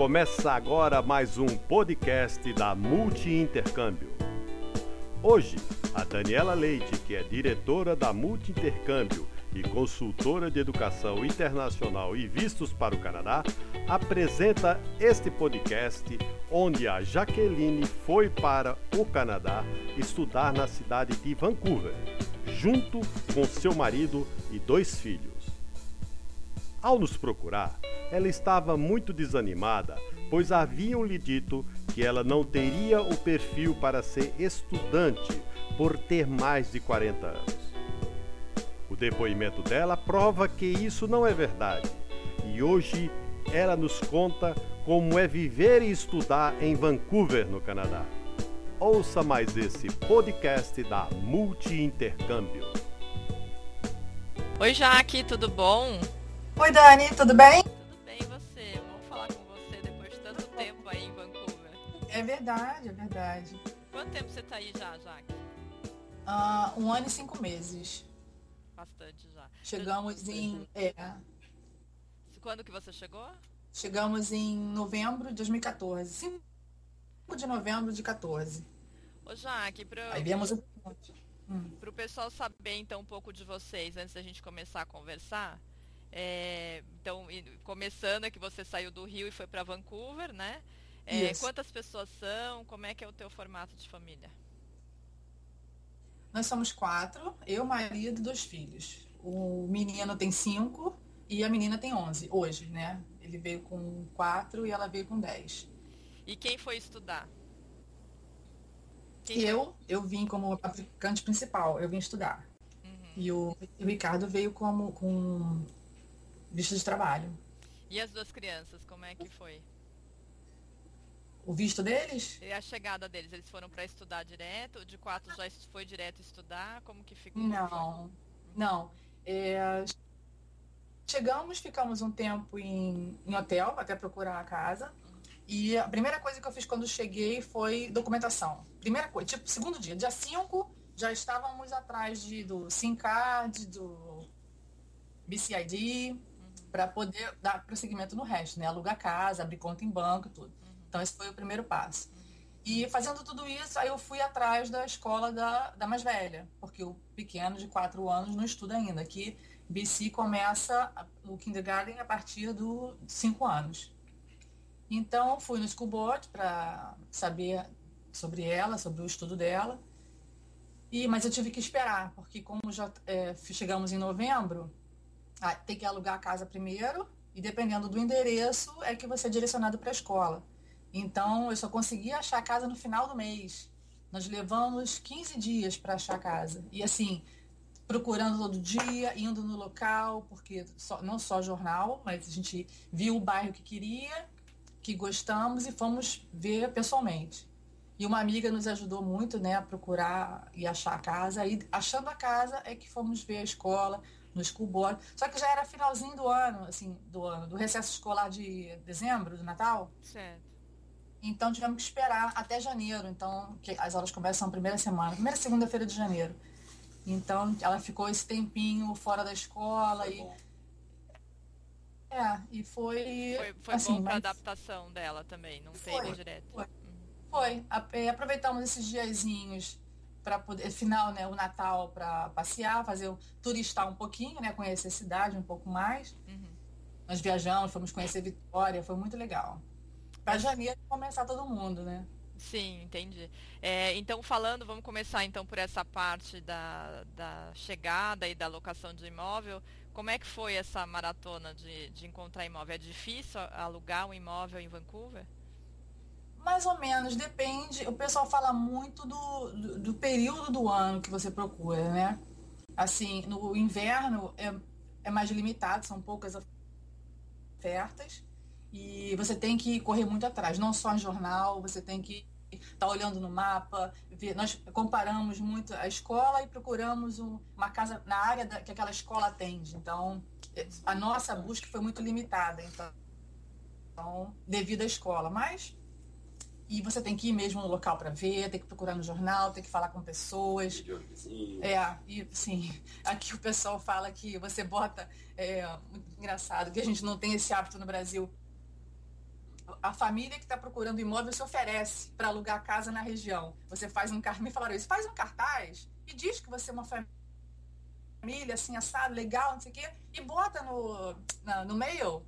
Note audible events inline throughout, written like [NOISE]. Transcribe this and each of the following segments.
Começa agora mais um podcast da Multi Intercâmbio. Hoje, a Daniela Leite, que é diretora da Multi Intercâmbio e consultora de educação internacional e vistos para o Canadá, apresenta este podcast onde a Jaqueline foi para o Canadá estudar na cidade de Vancouver, junto com seu marido e dois filhos. Ao nos procurar, ela estava muito desanimada, pois haviam lhe dito que ela não teria o perfil para ser estudante por ter mais de 40 anos. O depoimento dela prova que isso não é verdade e hoje ela nos conta como é viver e estudar em Vancouver, no Canadá. Ouça mais esse podcast da Multi Intercâmbio. Oi, Jaque, tudo bom? Oi, Dani, tudo bem? Tudo bem, e você? Vamos falar com você depois de tanto tempo aí em Vancouver. É verdade, é verdade. Quanto tempo você tá aí já, Jaque? Ah, um ano e cinco meses. Bastante já. Chegamos em. É, Quando que você chegou? chegamos em novembro de 2014. 5 de novembro de 14. Ô, Jaque, pro, Aí viemos o. Hum. pro pessoal saber então um pouco de vocês antes da gente começar a conversar. É, então, começando é que você saiu do Rio e foi para Vancouver, né? É, quantas pessoas são? Como é que é o teu formato de família? Nós somos quatro, eu, marido e dois filhos. O menino tem cinco e a menina tem onze, hoje, né? Ele veio com quatro e ela veio com dez. E quem foi estudar? Quem eu, eu vim como aplicante principal, eu vim estudar. Uhum. E o, o Ricardo veio como com visto de trabalho. E as duas crianças, como é que foi? O visto deles? E a chegada deles, eles foram para estudar direto? De quatro já foi direto estudar? Como que ficou? Não, não. É, chegamos, ficamos um tempo em, em hotel até procurar a casa. E a primeira coisa que eu fiz quando cheguei foi documentação. Primeira coisa, tipo, segundo dia, dia 5, já estávamos atrás de, do SIM card, do BCID, para poder dar prosseguimento no resto, né? Alugar casa, abrir conta em banco e tudo. Então, esse foi o primeiro passo. E fazendo tudo isso, aí eu fui atrás da escola da, da mais velha, porque o pequeno de 4 anos não estuda ainda. Aqui, BC começa o kindergarten a partir dos 5 anos. Então, fui no school board para saber sobre ela, sobre o estudo dela. E, mas eu tive que esperar, porque como já é, chegamos em novembro, ah, tem que alugar a casa primeiro, e dependendo do endereço, é que você é direcionado para a escola. Então, eu só consegui achar a casa no final do mês. Nós levamos 15 dias para achar a casa. E assim, procurando todo dia, indo no local, porque só- não só jornal, mas a gente viu o bairro que queria, que gostamos e fomos ver pessoalmente. E uma amiga nos ajudou muito, né, a procurar e achar a casa. E achando a casa é que fomos ver a escola, no school board. Só que já era finalzinho do ano, assim, do ano, do recesso escolar de dezembro, do Natal. Certo. Então tivemos que esperar até janeiro. Então, que as aulas começam na primeira semana, primeira segunda-feira de janeiro. Então ela ficou esse tempinho fora da escola e. É, e foi. Foi, foi assim, bom para mas- adaptação dela também, não Foi, ido direto. foi. Uhum. Foi. É, aproveitamos esses diazinhos para poder, final, né, o Natal para passear, fazer o turistar um pouquinho, né, conhecer a cidade um pouco mais. Uhum. Nós viajamos, fomos conhecer Vitória, foi muito legal. Para janeiro começar todo mundo, né? Sim, entendi. É, então, falando, vamos começar então por essa parte da, da chegada e da locação de imóvel. Como é que foi essa maratona de, de encontrar imóvel? É difícil alugar um imóvel em Vancouver? Mais ou menos, depende. O pessoal fala muito do, do, do período do ano que você procura, né? Assim, no inverno é, é mais limitado, são poucas ofertas. E você tem que correr muito atrás, não só em jornal, você tem que estar olhando no mapa. Ver. Nós comparamos muito a escola e procuramos um- uma casa na área da- que aquela escola atende. Então, a nossa busca foi muito limitada, então, então devido à escola. Mas e você tem que ir mesmo no local para ver, tem que procurar no jornal, tem que falar com pessoas. É, e sim, aqui o pessoal fala que você bota, é muito engraçado, que a gente não tem esse hábito no Brasil. a família que está procurando imóvel se oferece para alugar a casa na região. Você faz um cartaz, me falaram isso, faz um cartaz e diz que você é uma família assim, assado, legal, não sei o quê, e bota no, na, no mail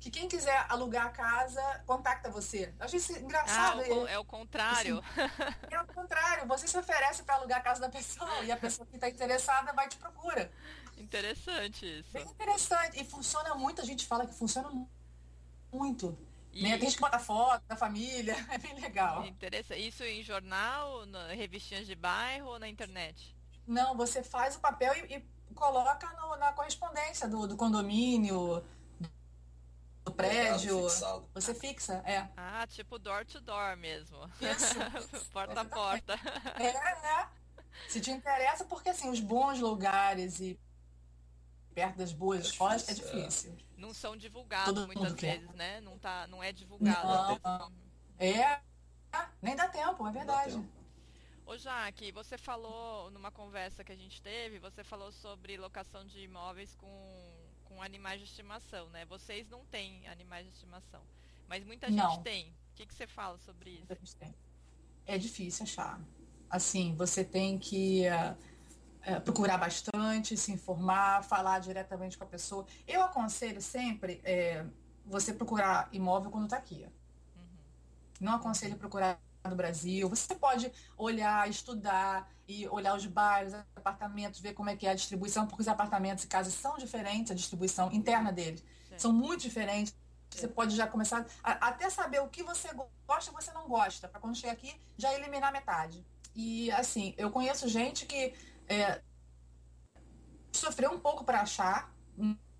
que quem quiser alugar a casa, contacta você. Eu achei isso engraçado. Ah, o, é o contrário. Assim, é o contrário. Você se oferece para alugar a casa da pessoa e a pessoa que está interessada vai te procura. Interessante isso. Bem interessante. E funciona muito, a gente fala que funciona muito. E... Né? Tem gente que bota foto da família, [LAUGHS] é bem legal. Interessante. Isso em jornal, na, revistinhas de bairro ou na internet? Não, você faz o papel e, e coloca no, na correspondência do, do condomínio, do prédio. Você fixa, é. Ah, tipo door to door mesmo. Isso. [LAUGHS] porta a porta. É, é. Se te interessa, porque assim, os bons lugares e perto das boas é escolas é difícil. Não são divulgados Todo muitas vezes, quer. né? Não, tá, não é divulgado. Não, É, nem dá tempo, é verdade. Ô Jaque, você falou numa conversa que a gente teve, você falou sobre locação de imóveis com, com animais de estimação, né? Vocês não têm animais de estimação, mas muita gente não. tem. O que, que você fala sobre isso? É difícil achar. Assim, você tem que uh, é, procurar bastante, se informar, falar diretamente com a pessoa. Eu aconselho sempre é, você procurar imóvel quando está aqui. Uhum. Não aconselho procurar no Brasil. Você pode olhar, estudar e olhar os bairros, apartamentos, ver como é que é a distribuição, porque os apartamentos e casas são diferentes, a distribuição interna deles Sim. são muito diferentes. Você pode já começar a, até saber o que você gosta e você não gosta, para quando chegar aqui já eliminar metade. E assim, eu conheço gente que é, sofreu um pouco para achar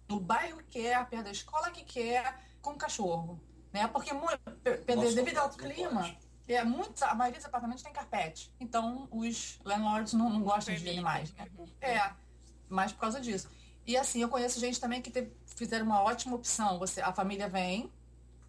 no bairro que quer, perto da escola que quer, com cachorro. Né? Porque Nossa, devido ao clima, é, muitos, a maioria dos apartamentos tem carpete. Então os landlords não, não gostam de animais. Né? É, mas por causa disso. E assim, eu conheço gente também que te, fizeram uma ótima opção. Você, a família vem,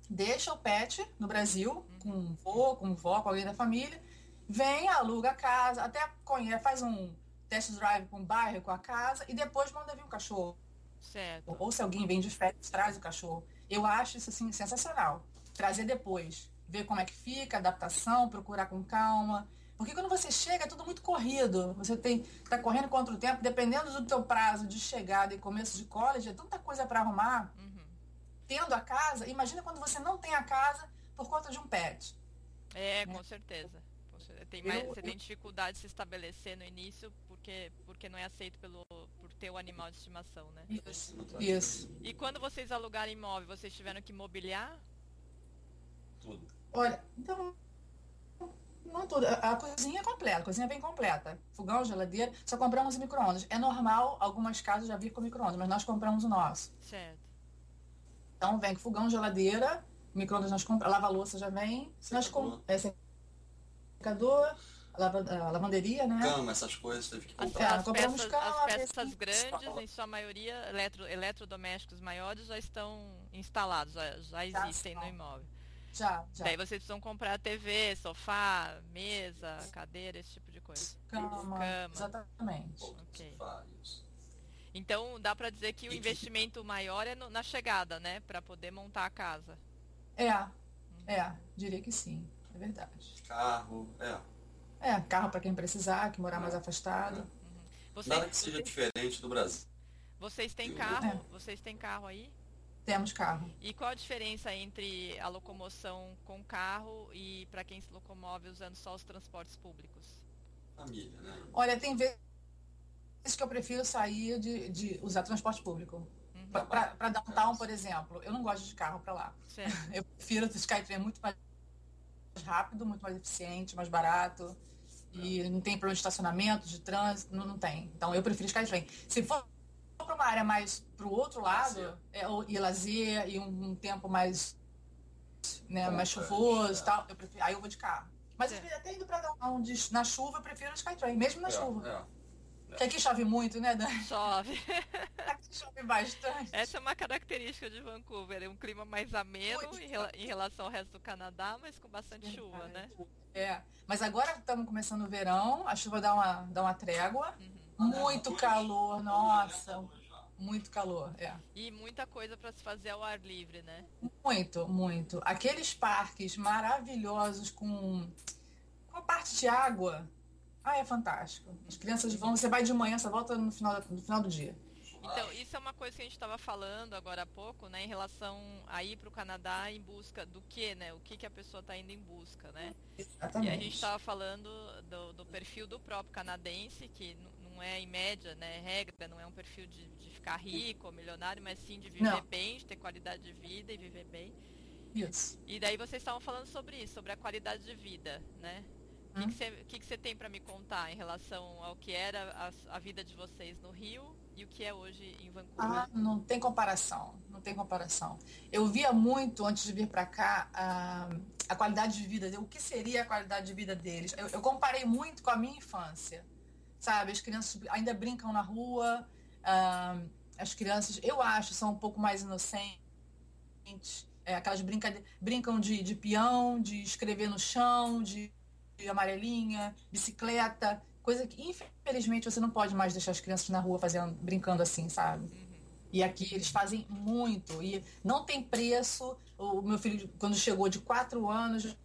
deixa o pet no Brasil, com um vô, com um vó, com alguém da família, vem, aluga a casa, até conhece, faz um test drive com o bairro, com a casa, e depois manda vir um cachorro. Certo. Ou se alguém vem de férias, traz o cachorro. Eu acho isso assim sensacional. Trazer depois, ver como é que fica, adaptação, procurar com calma. Porque quando você chega, é tudo muito corrido. Você tem tá correndo contra o tempo, dependendo do teu prazo de chegada e começo de college, é tanta coisa para arrumar. Uhum. Tendo a casa, imagina quando você não tem a casa por conta de um pet. É, com certeza. Tem mais, eu, você tem dificuldade de se estabelecer no início porque, porque não é aceito pelo, por ter o animal de estimação, né? Isso, isso. E quando vocês alugaram imóvel, vocês tiveram que mobiliar? Tudo. Olha, então. Não tudo. A, a cozinha é completa, a cozinha é bem completa. Fogão, geladeira, só compramos micro-ondas. É normal, algumas casas já vir com micro-ondas, mas nós compramos o nosso. Certo. Então vem com fogão, geladeira, micro-ondas nós compramos, lava-louça já vem. Nós com, é, secador, a lavanderia, né? Cama, essas coisas, teve que comprar. As, as peças, cama, as peças grandes, em sua maioria, eletro, eletrodomésticos maiores já estão instalados, já, já existem já no imóvel. Já, já. Daí vocês precisam comprar TV, sofá, mesa, cadeira, esse tipo de coisa. Cama, Cama. exatamente. Okay. Então dá para dizer que o investimento maior é no, na chegada, né? Para poder montar a casa. É, uhum. é, diria que sim, é verdade. Carro, é. É, carro para quem precisar, que morar mais afastado. Uhum. Vocês, Nada que seja vocês... diferente do Brasil. Vocês têm carro? É. Vocês têm carro aí? Temos carro. E qual a diferença entre a locomoção com carro e para quem se locomove usando só os transportes públicos? Família, né? Olha, tem vezes que eu prefiro sair de, de usar transporte público. Uhum. Para downtown, por exemplo, eu não gosto de carro para lá. Certo. [LAUGHS] Eu prefiro o Skytrain muito mais rápido, muito mais eficiente, mais barato. E não tem problema de estacionamento, de trânsito, não, não tem. Então eu prefiro Skytrain. Se for para uma área mais para o outro lado, é, e lazer, e um, um tempo mais, né, mais chuvoso e tal, eu prefiro, aí eu vou de carro. Mas é. até indo para dar um, na chuva, eu prefiro o Skytrain, mesmo na é, chuva. É. Porque aqui chove muito, né, Dani? Chove. [LAUGHS] aqui chove bastante. Essa é uma característica de Vancouver, é um clima mais ameno em, rela em, relação ao resto do Canadá, mas com bastante chuva, né? É, mas agora estamos começando o verão, a chuva dá uma, dá uma trégua, uhum. Muito calor, nossa, muito calor, é. E muita coisa para se fazer ao ar livre, né? Muito, muito. Aqueles parques maravilhosos com, com a parte de água. Ah, é fantástico. As crianças vão, você vai de manhã, você volta no final, no final do dia. Então, isso é uma coisa que a gente estava falando agora há pouco, né, em relação a ir para o Canadá em busca do que, né? O que, que a pessoa está indo em busca, né? Exatamente. E a gente estava falando do, do, perfil do próprio canadense, que não é em média, né, regra, não é um perfil de, de ficar rico ou milionário, mas sim de viver não. bem, de ter qualidade de vida e viver bem. Isso. E daí vocês estavam falando sobre isso, sobre a qualidade de vida, né? O hum. que, que, você tem para me contar em relação ao que era a, a, vida de vocês no Rio e o que é hoje em Vancouver? Ah, não tem comparação, não tem comparação. Eu via muito antes de vir para cá a, a, qualidade de vida, o que seria a qualidade de vida deles. Eu, eu, comparei muito com a minha infância, sabe? As crianças ainda brincam na rua, ah, as crianças, eu acho, são um pouco mais inocentes. É, aquelas brinca, brincam de, de peão, de escrever no chão, de amarelinha, bicicleta, coisa que infelizmente você não pode mais deixar as crianças na rua fazendo, brincando assim, sabe? E aqui eles fazem muito e não tem preço. O meu filho, quando chegou de quatro anos,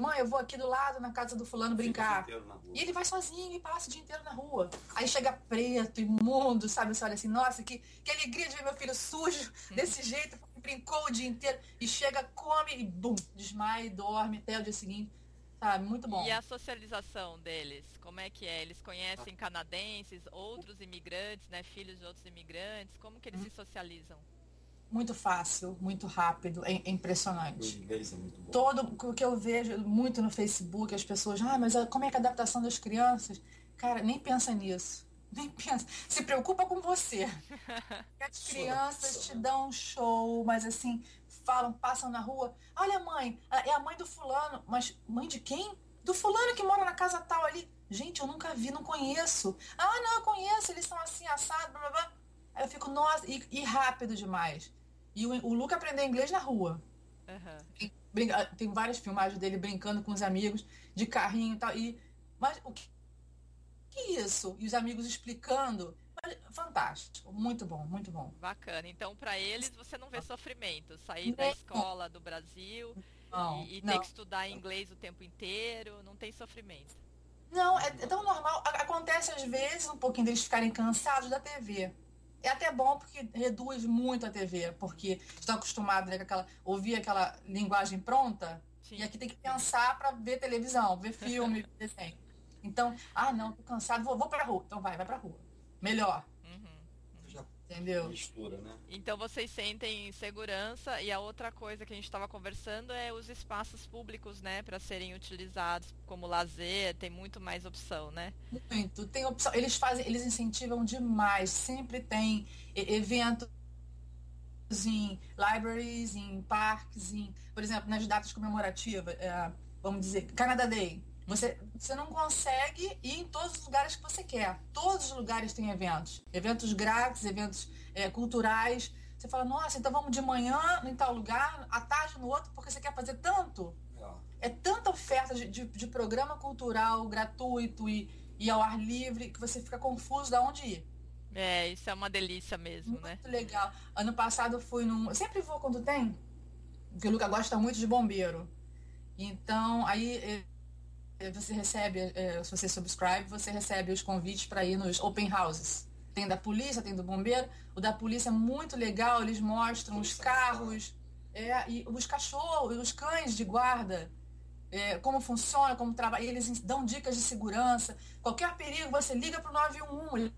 mãe, eu vou aqui do lado na casa do fulano brincar. E ele vai sozinho e passa o dia inteiro na rua. Aí chega preto, imundo, sabe? Você olha assim, nossa, que, que alegria de ver meu filho sujo desse jeito, brincou o dia inteiro. E chega, come e bum, desmaia e dorme até o dia seguinte. Sabe, muito bom. E a socialização deles, como é que é? Eles conhecem canadenses, outros imigrantes, né, filhos de outros imigrantes, como que eles hum. se socializam? Muito fácil, muito rápido, é, impressionante. É. Todo o que eu vejo muito no Facebook, as pessoas, ah, mas como é que a adaptação das crianças? Cara, nem pensa nisso. [LAUGHS] Nem pensa. Se preocupa com você. As [LAUGHS] crianças te dão um show, mas assim, falam, passam na rua. Olha, mãe, é a mãe do fulano. Mas mãe de quem? Do fulano que mora na casa tal ali. Gente, eu nunca vi, não conheço. Ah, não, eu conheço, eles são assim, assados, blá, blá, blá. Aí eu fico, nossa, e, e rápido demais. E o, o Luca aprendeu inglês na rua. Uhum. Tem, tem várias filmagens dele brincando com os amigos, de carrinho e tal. E, mas o que, que é isso? E os amigos explicando. Fantástico, muito bom, muito bom. Bacana. Então, para eles, você não vê sofrimento. Sair da escola do Brasil não, e, e ter que estudar inglês o tempo inteiro, não tem sofrimento. Não, é, é, tão normal. Acontece às vezes um pouquinho deles ficarem cansados da TV. É até bom porque reduz muito a TV, porque estão acostumados né, com aquela, ouvir aquela linguagem pronta Sim. e aqui tem que pensar para ver televisão, ver filme, [LAUGHS] ver desenho. Então, ah, não, tô cansado, vou, vou pra rua. Então vai, vai pra rua melhor. Entendeu? Mistura, né? Então vocês sentem segurança e a outra coisa que a gente estava conversando é os espaços públicos, né, para serem utilizados como lazer, tem muito mais opção, né? Muito, tem opção. Eles fazem, eles incentivam demais, sempre tem eventos em libraries, em parques, em, por exemplo, nas datas comemorativas, é, vamos dizer, Canada Day. Você, você não consegue ir em todos os lugares que você quer. Todos os lugares têm eventos. Eventos grátis, eventos é, culturais. Você fala, nossa, então vamos de manhã em tal lugar, à tarde no outro, porque você quer fazer tanto. É, é tanta oferta de, de, de, programa cultural gratuito e, e ao ar livre que você fica confuso de onde ir. É, isso é uma delícia mesmo, muito né? Muito legal. Ano passado eu fui num. Eu sempre vou quando tem, porque o Luca gosta muito de bombeiro. Então, aí você recebe, é, se você subscribe, você recebe os convites para ir nos open houses. Tem da polícia, tem do bombeiro. O da polícia é muito legal, eles mostram os carros, é, e os cachorros, os cães de guarda, é, como funciona, como trabalha. Eles dão dicas de segurança. Qualquer perigo, você liga para o 911.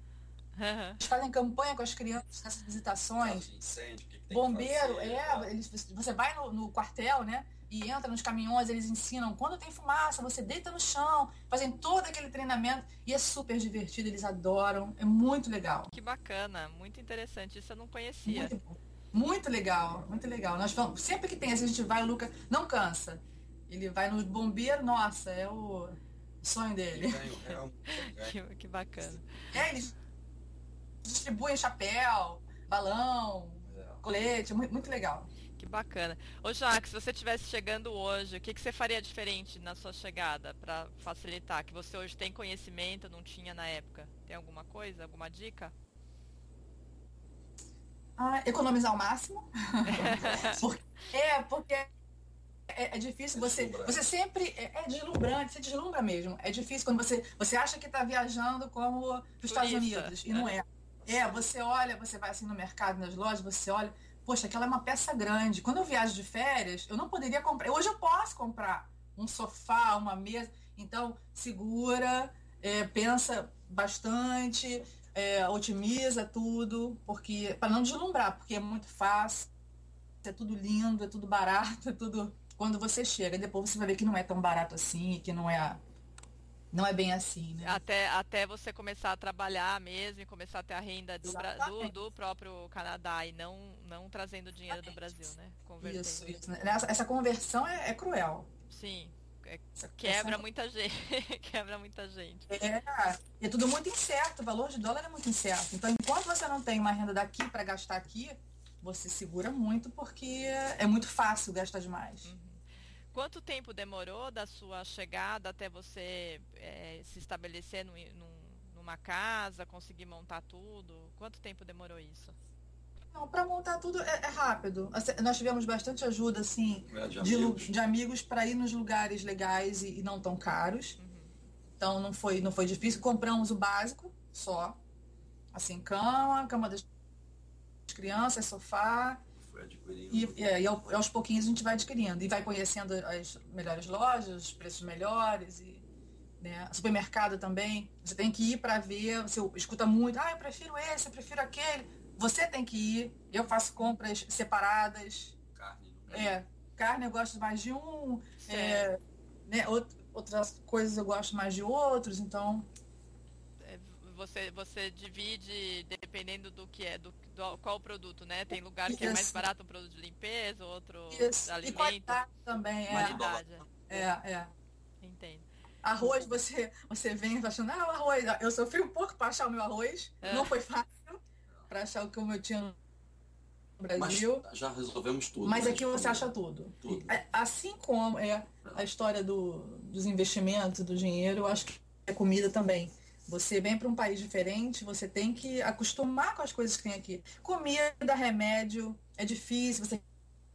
Eles [LAUGHS] fazem campanha com as crianças nessas visitações. Incêndio, que que Bombeiro, é, eles, você vai no, no quartel, né? E entra nos caminhões, eles ensinam quando tem fumaça, você deita no chão, fazem todo aquele treinamento e é super divertido, eles adoram, é muito legal. Que bacana, muito interessante, isso eu não conhecia. Muito, muito legal, muito legal. Nós vamos, sempre que tem, a gente vai, o Luca não cansa. Ele vai no bombeiro, nossa, é o sonho dele. [LAUGHS] que, que bacana. É, eles distribuem chapéu, balão, é. colete, muito, muito legal. Que bacana. Ô Jacques, se você estivesse chegando hoje, o que, que você faria diferente na sua chegada para facilitar? Que você hoje tem conhecimento, não tinha na época? Tem alguma coisa, alguma dica? Ah, economizar ao máximo. [LAUGHS] porque, é, porque é, é difícil você. Você sempre. É, é, deslumbrante, você deslumbra mesmo. É difícil quando você. Você acha que está viajando como para os Estados Unidos. E não é. É, você olha, você vai assim no mercado, nas lojas, você olha. Poxa, aquela é uma peça grande. Quando eu viajo de férias, eu não poderia comprar. Hoje eu posso comprar um sofá, uma mesa. Então, segura, é, pensa bastante, é, otimiza tudo, porque para não deslumbrar, porque é muito fácil, é tudo lindo, é tudo barato, é tudo quando você chega, depois você vai ver que não é tão barato assim, que não é não é bem assim, né? Até, até você começar a trabalhar mesmo e começar a ter a renda do, do, do, próprio Canadá e não, não trazendo dinheiro Exatamente. do Brasil, né? Isso, isso. Essa, essa conversão é, é cruel. Sim, é, quebra muita gente. [LAUGHS] quebra muita gente. É, é tudo muito incerto, o valor de dólar é muito incerto. Então, enquanto você não tem uma renda daqui para gastar aqui, você segura muito porque é muito fácil gastar demais. Uhum. Quanto tempo demorou da sua chegada até você é, se estabelecer num, numa casa, conseguir montar tudo? Quanto tempo demorou isso? Não, para montar tudo é, é, rápido. Assim, nós tivemos bastante ajuda, assim, é, de, de amigos, de amigos para ir nos lugares legais e, e não tão caros. Uhum. Então não foi, não foi difícil. Compramos o básico só. Assim, cama, cama das crianças, sofá. E, é, e aos pouquinhos a gente vai adquirindo. E vai conhecendo as melhores lojas, os preços melhores. E, né? Supermercado também. Você tem que ir para ver. Você escuta muito. Ah, eu prefiro esse, eu prefiro aquele você tem que ir. Eu faço compras separadas. Carne. É, carne eu gosto mais de um. É, né, outras coisas eu gosto mais de outros, então. É, você, você divide dependendo do que é, do, do qual o produto, né? Tem lugar que Isso. é mais barato um produto de limpeza, outro Isso. alimento. E qualidade também, é. Qualidade. É, é. Entendo. Arroz, você, você vem achando, ah, o arroz. Eu sofri um pouco para achar o meu arroz. É. Não foi fácil para achar o que eu tinha no Brasil. Mas já resolvemos tudo. Mas né? aqui você acha tudo. tudo. É, assim como é a história do, dos investimentos, do dinheiro, eu acho que é comida também. Você vem para um país diferente, você tem que acostumar com as coisas que tem aqui. Comida, remédio, é difícil, você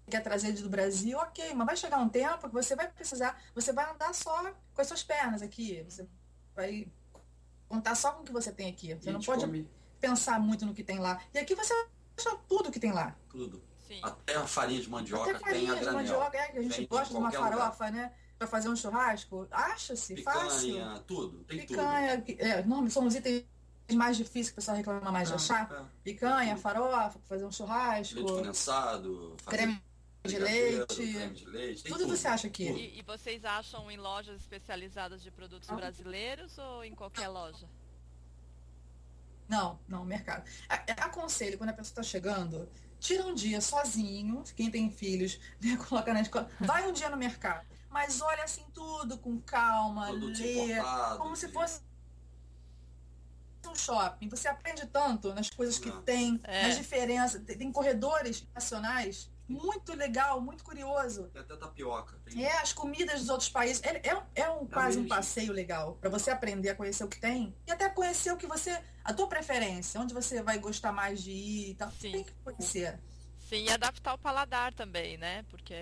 quer trazer do Brasil, ok, mas vai chegar um tempo que você vai precisar, você vai andar só com as suas pernas aqui. Você vai contar só com o que você tem aqui. Você não pode. Come pensar muito no que tem lá. E aqui você acha tudo que tem lá. Tudo. Sim. Até a farinha de mandioca Até farinha tem a de mandioca, é, que a gente tem gosta de uma farofa, lugar. né? Para fazer um churrasco. Acha-se, fácil. Picanha, tudo. Tem Picanha, tudo. É, não, são os itens mais difíceis que o pessoal reclama mais de ah, achar. É. Picanha, farofa, fazer um churrasco. Leite condensado. Creme de leite. Creme de leite. Tudo, tudo, você acha aqui. E, e, vocês acham em lojas especializadas de produtos ah. brasileiros ou em qualquer loja? Não, não, mercado. Aconselho, quando a pessoa está chegando, tira um dia sozinho, quem tem filhos, né, [LAUGHS] coloca na escola, vai um dia no mercado. Mas olha assim tudo com calma, lê, como se fosse um shopping. Você aprende tanto nas coisas que tem, é. nas diferenças. Tem corredores nacionais muito legal, muito curioso. Tem até tapioca. Tem... É, as comidas dos outros países. É, é, é um, quase um passeio legal para você aprender a conhecer o que tem e até conhecer o que você. a tua preferência, onde você vai gostar mais de ir e tal. Sim. Tem que conhecer. Sim, e adaptar o paladar também, né? Porque.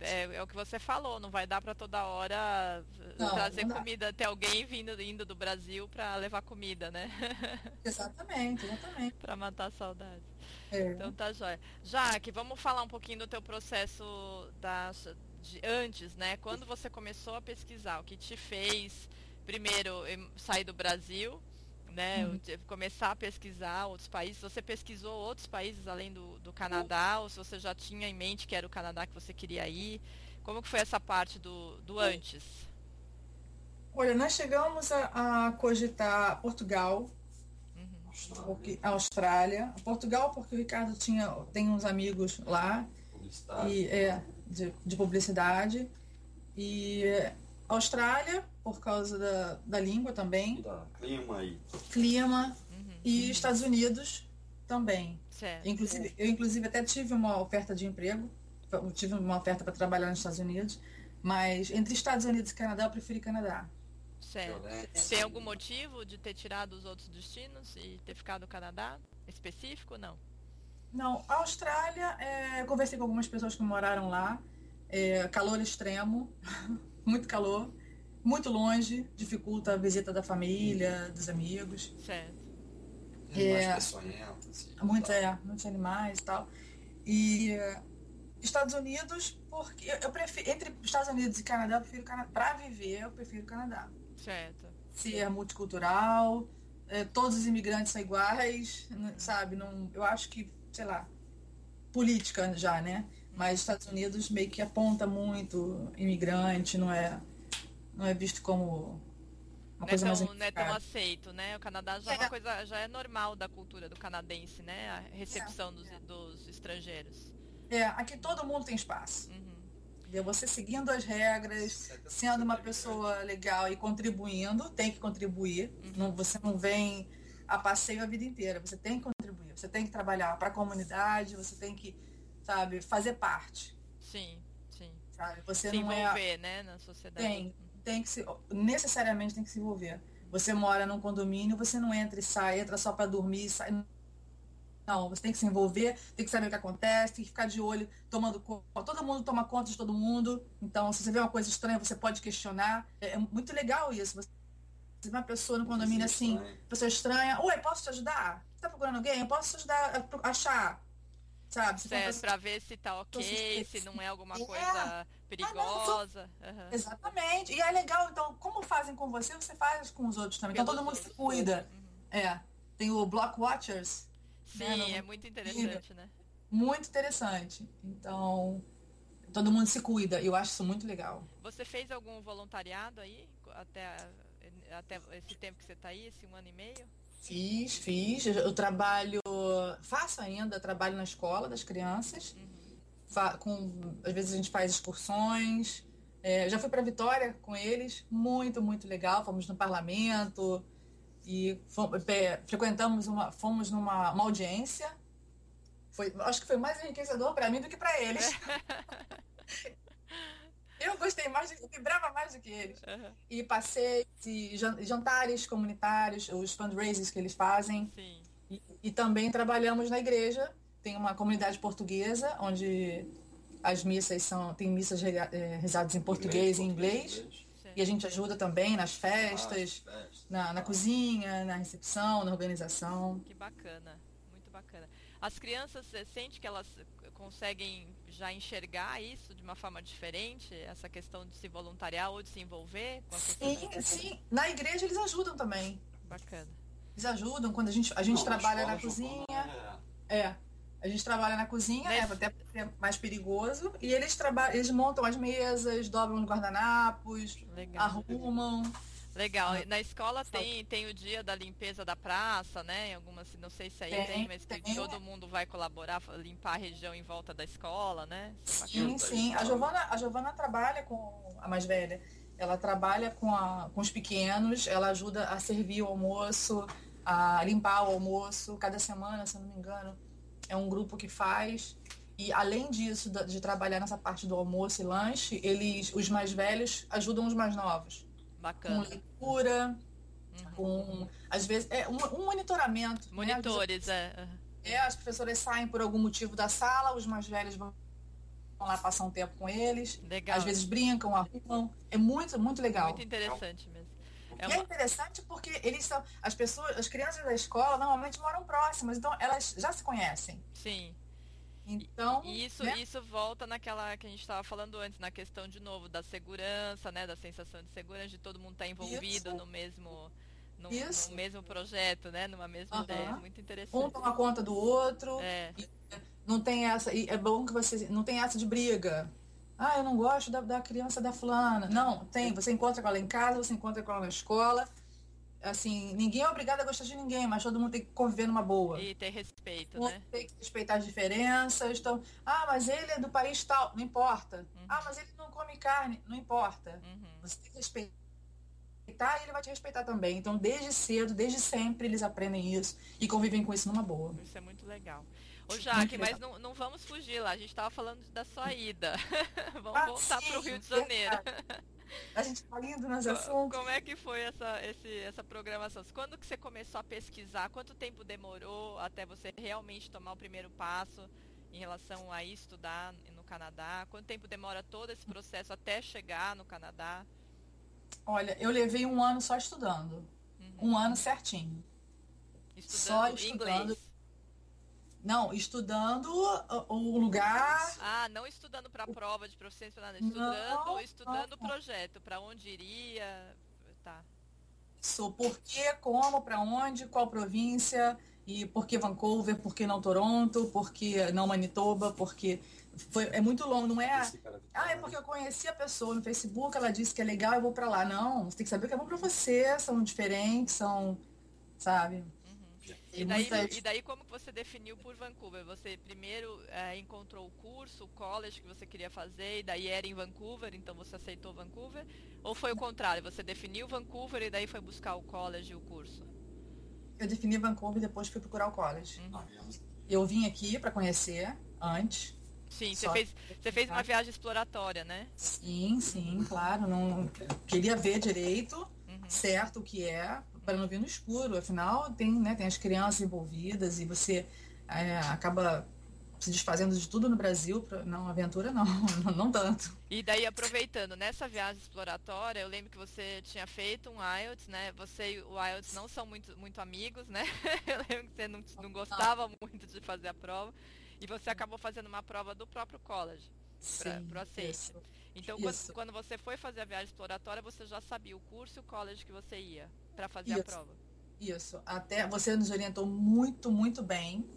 É, é, o que você falou, não vai dar para toda hora não, trazer não comida, ter alguém vindo indo do Brasil para levar comida, né? [LAUGHS] Exatamente, exatamente. para matar a saudade. É. Então tá jóia. Jaque, vamos falar um pouquinho do teu processo das, de, antes, né? Quando você começou a pesquisar, o que te fez primeiro sair do Brasil né? Uhum. Começar a pesquisar outros países. Você pesquisou outros países além do, do Canadá, ou se você já tinha em mente que era o Canadá que você queria ir? Como que foi essa parte do, do antes? Olha, nós chegamos a, a cogitar Portugal, uhum. porque, Austrália. Portugal, porque o Ricardo tinha, tem uns amigos lá e, é, de, de publicidade. E Austrália, por causa da, da língua também. Da clima e. Clima. Uhum. E Estados Unidos também. Certo. Inclusive, eu inclusive até tive uma oferta de emprego. Eu tive uma oferta para trabalhar nos Estados Unidos. Mas entre Estados Unidos e Canadá, eu preferi Canadá. Certo. Tem algum motivo de ter tirado os outros destinos e ter ficado no Canadá? Específico não? Não, a Austrália, é, eu conversei com algumas pessoas que moraram lá. É, calor extremo, [LAUGHS] muito calor, muito longe, dificulta a visita da família, dos amigos. Certo. É. Mais peçonhento, assim, Muito, tal. é, muitos animais e tal. E eh, Estados Unidos, porque eu prefiro, entre Estados Unidos e Canadá, eu prefiro Canadá. Para viver, eu prefiro o Canadá. Certo. Ser multicultural, eh, todos os imigrantes são iguais, sabe? Não, eu acho que, sei lá, política já, né? Mas Estados Unidos meio que aponta muito imigrante, não é, não é visto como uma Não é, coisa mais tão, não é tão aceito, né? O Canadá já é É. uma coisa, já é normal da cultura do canadense, né? A recepção dos, dos estrangeiros. É, aqui todo mundo tem espaço. Uhum. Você seguindo as regras, sendo uma pessoa legal e contribuindo, tem que contribuir. Não, você não vem a passeio a vida inteira. Você tem que contribuir. Você tem que trabalhar para a comunidade. Você tem que, sabe, fazer parte. Sim, sim. Sabe? Você Se não é envolver, né, na sociedade. tem, tem que se necessariamente tem que se envolver. Você mora num condomínio, você não entra e sai, entra só para dormir, e sai. Não, você tem que se envolver, tem que saber o que acontece, tem que ficar de olho, tomando conta. Todo mundo toma conta de todo mundo. Então, se você vê uma coisa estranha, você pode questionar. É, é muito legal isso. Você vê uma pessoa no condomínio assim, pessoa estranha, oi, posso te ajudar? Você tá procurando alguém? Eu posso te ajudar a achar. Sabe? Você Certo, pessoa- pra ver se tá ok, se não é alguma É. coisa perigosa. Aham. Exatamente. E é legal, então, como fazem com você, você faz com os outros também. Então todo Pelos mundo se cuida. Uhum. É. Tem o Block Watchers, Sim, Né, não- é muito interessante, né? muito interessante. Então, todo mundo se cuida. Eu acho isso muito legal. Você fez algum voluntariado aí até, até esse tempo que você tá aí, esse um ano e meio? Fiz, fiz. Eu trabalho, faço ainda, trabalho na escola das crianças. Uhum. Com, às vezes a gente faz excursões. É, já fui para Vitória com eles, muito, muito legal. Fomos no parlamento e fomos, é, frequentamos uma, fomos numa uma audiência. Foi, acho que foi mais enriquecedor para mim do que para eles. [LAUGHS] Eu gostei mais, eu vibrava mais do que eles. Aham. E passei de jan- jantares comunitários, os fundraisers que eles fazem. Sim. E, e também trabalhamos na igreja. Tem uma comunidade portuguesa, onde as missas são. Tem missas eh, rezadas em português e em inglês. E a gente ajuda também nas festas, Ah, festas. na, na cozinha, na recepção, na organização. Que bacana, muito bacana. As crianças, você sente que elas conseguem já enxergar isso de uma forma diferente? Essa questão de se voluntariar ou de se envolver com a Sim, sociedade? sim. Na igreja eles ajudam também. Bacana. Eles ajudam quando a gente, a gente Não, trabalha na cozinha. Giovana, é. É. A gente trabalha na cozinha, né, Nesse- até porque é mais perigoso. E eles trabalham, eles montam as mesas, dobram os guardanapos, Legal. arrumam. Legal. Na escola tem, tem o dia da limpeza da praça, né? Em algumas, não sei se aí tem, Tem, mas que tem. todo mundo vai colaborar, limpar a região em volta da escola, né? É Sim, sim. A Giovana, a Giovana trabalha com a mais velha. Ela trabalha com, a, com os pequenos, ela ajuda a servir o almoço, a limpar o almoço. Cada semana, se eu não me engano, é um grupo que faz. E além disso, de trabalhar nessa parte do almoço e lanche, eles, os mais velhos, ajudam os mais novos. Com Bacana. leitura, Uhum. com. Às vezes, é um, um monitoramento. né? Monitores, é. aham. é, as professoras saem por algum motivo da sala, os mais velhos vão lá passar um tempo com eles. Legal. Às vezes brincam, arrumam. É muito, muito legal. Muito interessante mesmo. É E é uma... interessante porque eles são. As pessoas, as crianças da escola normalmente moram próximas, então elas já se conhecem. Sim. Então. Isso, né? isso volta naquela que a gente estava falando antes, na questão de novo da segurança, né? Da sensação de segurança, de todo mundo estar envolvido Isso. no mesmo. No, no mesmo projeto, né? Numa mesma Aham. ideia. Muito Um interessante. toma conta do outro. É, Não tem essa. E é bom que você. Não tem essa de briga. Ah, eu não gosto da, da criança da fulana. Não, tem. Você encontra com ela em casa, você encontra com ela na escola. Assim, ninguém é obrigado a gostar de ninguém, mas todo mundo tem que conviver numa boa. e ter respeito, né? tem que respeitar as diferenças. Então, ah, mas ele é do país tal, não importa. Uhum. Ah, mas ele não come carne, não importa. Uhum. Você tem que respeitar e ele vai te respeitar também. Então, desde cedo, desde sempre, eles aprendem isso e convivem com isso numa boa. Isso é muito legal. Ô Jaque, mas não, não vamos fugir lá. A gente estava falando da sua ida. [LAUGHS] vamos Ah, voltar para o Rio de Janeiro. verdade. [LAUGHS] A gente tá indo nos assuntos. Como é que foi essa, esse, essa programação? Quando que você começou a pesquisar? Quanto tempo demorou até você realmente tomar o primeiro passo em relação a estudar no Canadá? Quanto tempo demora todo esse processo até chegar no Canadá? Olha, eu levei um ano só estudando. Uhum. Um ano certinho. Só Estudando estudando. inglês. Não, estudando o o lugar. Ah, não estudando para a prova de proficiência, nada. Não, Estudando, estudando o projeto, para onde iria, tá. Isso, por que, como, para onde, qual província, e por que Vancouver, por que não Toronto, por que não Manitoba, porque foi, é muito longo, não é? Ah, é porque eu conheci a pessoa no Facebook, ela disse que é legal, eu vou pra lá. Não, você tem que saber que é bom pra você, são diferentes, são, sabe? E Tem daí, e daí como que você definiu por Vancouver? Você primeiro eh, encontrou o curso, o college que você queria fazer, e daí era em Vancouver, então você aceitou Vancouver? Ou foi o contrário, você definiu Vancouver e daí foi buscar o college e o curso? Eu defini Vancouver e depois fui procurar o college. Uhum. Ah, Eu vim aqui pra conhecer antes. Sim, você fez, você fez uma viagem exploratória, né? Sim, sim, claro. Não queria ver direito, Uhum. certo o que é, para não vir no escuro. Afinal, tem, né, tem as crianças envolvidas e você é, acaba se desfazendo de tudo no Brasil. Pra... Não, aventura [LAUGHS] não, não tanto. E daí, aproveitando, nessa viagem exploratória, eu lembro que você tinha feito um IELTS, né? Você e o IELTS não são muito, muito amigos, né? [LAUGHS] Eu lembro que você não, não gostava muito de fazer a prova. E você acabou fazendo uma prova do próprio college. Sim, pro aceite. isso. Então, quando, quando você foi fazer a viagem exploratória, você já sabia o curso e o college que você ia para fazer a Isso. prova. Isso. Até você nos orientou muito, muito bem.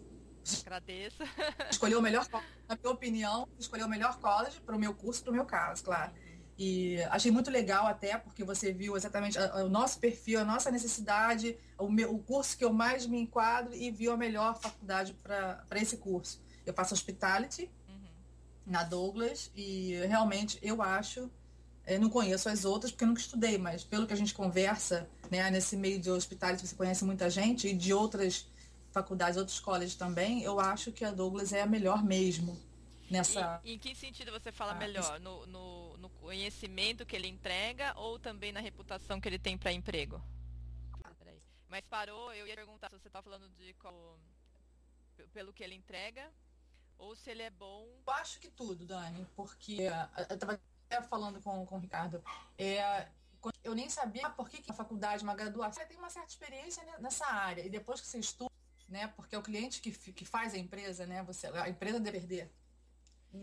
Agradeço. [LAUGHS] Escolheu o melhor, co- na minha opinião, escolheu o melhor college para o meu curso, para o meu caso, claro. E achei muito legal até porque você viu exatamente a- a- o nosso perfil, a nossa necessidade, o, meu, o curso que eu mais me enquadro e viu a melhor faculdade para esse curso. Eu faço hospitality. Na Douglas e realmente eu acho, eu não conheço as outras porque eu nunca estudei, mas pelo que a gente conversa, né, nesse meio de hospitality você conhece muita gente e de outras faculdades, outros colleges também, eu acho que a Douglas é a melhor mesmo nessa. E, em que sentido você fala Ah, melhor? No, no, no conhecimento que ele entrega ou também na reputação que ele tem para emprego? Peraí. Mas parou, eu ia perguntar se você está falando de qual, pelo que ele entrega ou se ele é bom. Eu acho que tudo, Dani, porque ah, eu estava até falando com, com o Ricardo, é, eu nem sabia por que, que a faculdade, uma graduação, você tem uma certa experiência ne- nessa área, e depois que você estuda, né, porque é o cliente que, que faz a empresa, né, você, a empresa deve perder.